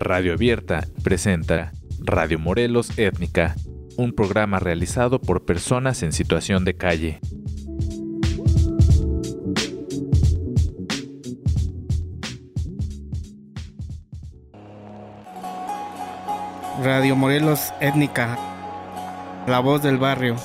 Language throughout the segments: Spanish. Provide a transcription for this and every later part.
Radio Abierta presenta Radio Morelos Étnica, un programa realizado por personas en situación de calle. Radio Morelos Étnica, la voz del barrio.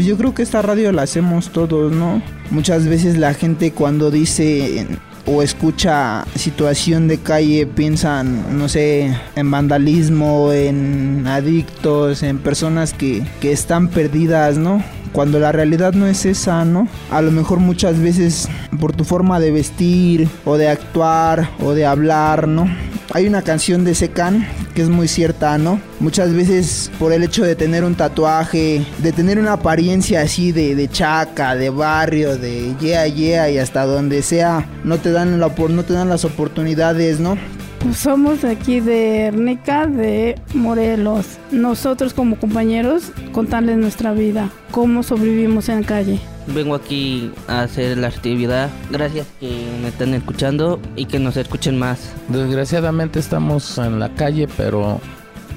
Pues yo creo que esta radio la hacemos todos, ¿no? Muchas veces la gente cuando dice o escucha situación de calle piensan, no sé, en vandalismo, en adictos, en personas que, que están perdidas, ¿no? cuando la realidad no es esa, ¿no? A lo mejor muchas veces por tu forma de vestir o de actuar o de hablar, ¿no? Hay una canción de Secan que es muy cierta, ¿no? Muchas veces por el hecho de tener un tatuaje, de tener una apariencia así de, de chaca, de barrio, de yeah, yeah y hasta donde sea, no te dan, la, no te dan las oportunidades, ¿no? Pues somos aquí de Ernica, de Morelos. Nosotros como compañeros contarles nuestra vida, cómo sobrevivimos en la calle. Vengo aquí a hacer la actividad. Gracias que me están escuchando y que nos escuchen más. Desgraciadamente estamos en la calle, pero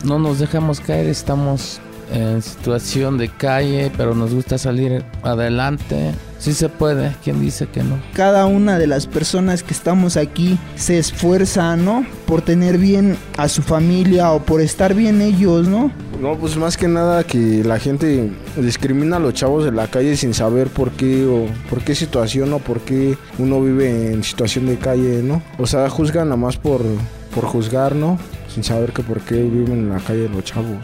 no nos dejamos caer. Estamos en situación de calle, pero nos gusta salir adelante. Sí se puede, ¿quién dice que no? Cada una de las personas que estamos aquí se esfuerza, ¿no? Por tener bien a su familia o por estar bien ellos, ¿no? No, pues más que nada que la gente discrimina a los chavos de la calle sin saber por qué o por qué situación o por qué uno vive en situación de calle, ¿no? O sea, juzgan nada más por, por juzgar, ¿no? Sin saber que por qué viven en la calle los chavos.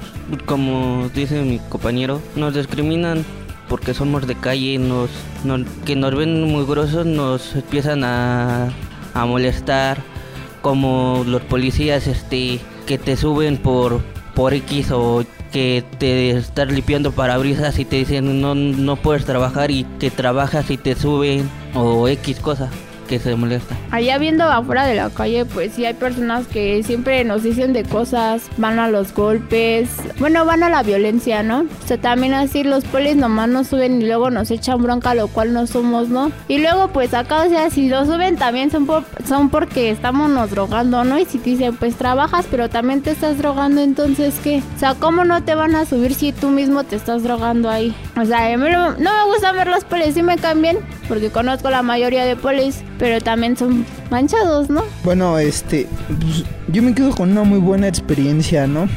Como dice mi compañero, nos discriminan porque somos de calle, nos, que nos ven muy grosos, nos empiezan a, a molestar, como los policías este, que te suben por, por X o que te están limpiando parabrisas y te dicen no, no puedes trabajar y que trabajas y te suben o X cosa que se molesta. Allá viendo afuera de la calle, pues sí hay personas que siempre nos dicen de cosas, van a los golpes, bueno, van a la violencia, ¿no? O sea, también así los polis nomás nos suben y luego nos echan bronca, lo cual no somos, ¿no? Y luego pues acá, o sea, si lo suben también son, son porque estamos nos drogando, ¿no? Y si te dicen, pues trabajas, pero también te estás drogando, entonces, ¿qué? O sea, ¿cómo no te van a subir si tú mismo te estás drogando ahí? O sea, no, no me gusta ver los polis, sí me cambian, porque conozco la mayoría de polis, pero también son manchados, ¿no? Bueno, este, pues, yo me quedo con una muy buena experiencia, ¿no?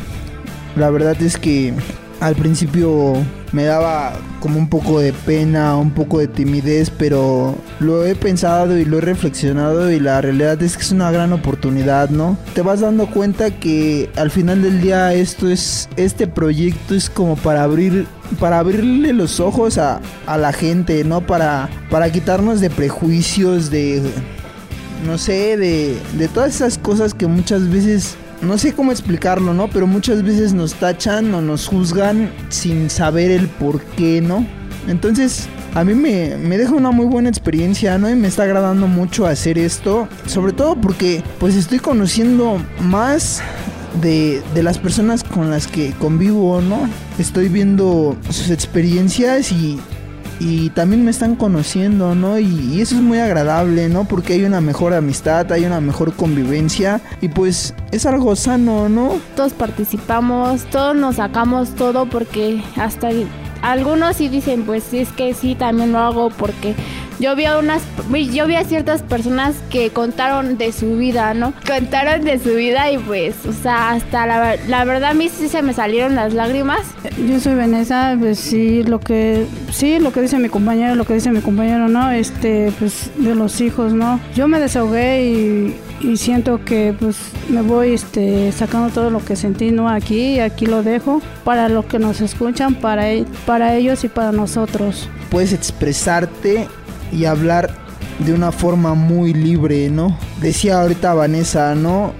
La verdad es que al principio me daba como un poco de pena, un poco de timidez, pero lo he pensado y lo he reflexionado y la realidad es que es una gran oportunidad, ¿no? Te vas dando cuenta que al final del día esto es este proyecto es como para abrir para abrirle los ojos a, a la gente, ¿no? Para para quitarnos de prejuicios de no sé, de, de todas esas cosas que muchas veces no sé cómo explicarlo, ¿no? Pero muchas veces nos tachan o nos juzgan sin saber el por qué, ¿no? Entonces, a mí me, me, deja una muy buena experiencia, ¿no? Y me está agradando mucho hacer esto. Sobre todo porque, pues, estoy conociendo más de, de las personas con las que convivo, ¿no? Estoy viendo sus experiencias y y también me están conociendo, ¿no? Y, eso es muy agradable, ¿no? Porque hay una mejor amistad, hay una mejor convivencia y pues es algo sano, ¿no? Todos participamos, todos nos sacamos todo porque hasta algunos sí dicen, pues es que sí, también lo hago porque yo vi a unas, yo vi a ciertas personas que contaron de su vida, ¿no? Contaron de su vida y pues, o sea, hasta la, la verdad a mí sí se me salieron las lágrimas. Yo soy Vanessa, pues sí, lo que, sí, lo que dice mi compañero, lo que dice mi compañero, ¿no? Este, pues de los hijos, ¿no? Yo me desahogué y, y siento que pues me voy este, sacando todo lo que sentí, ¿no? Aquí, aquí lo dejo para los que nos escuchan, para, para ellos y para nosotros. Puedes expresarte y hablar de una forma muy libre, ¿no? Decía ahorita Vanessa, ¿no?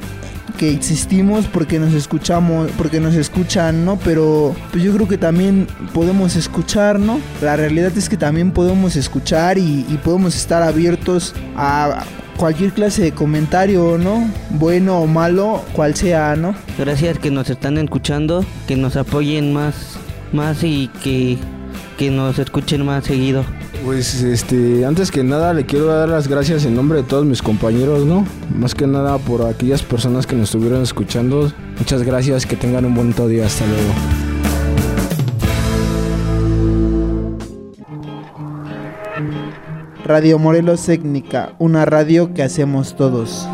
Que existimos porque nos escuchamos, porque nos escuchan, ¿no? Pero pues yo creo que también podemos escuchar, ¿no? La realidad es que también podemos escuchar y, y podemos estar abiertos a cualquier clase de comentario, ¿no? Bueno o malo, cual sea, ¿no? Gracias que nos están escuchando, que nos apoyen más, más y que, que nos escuchen más seguido. Pues este, antes que nada le quiero dar las gracias en nombre de todos mis compañeros, ¿no? Más que nada por aquellas personas que nos estuvieron escuchando. Muchas gracias, que tengan un bonito día, hasta luego. Radio Morelos Técnica, una radio que hacemos todos.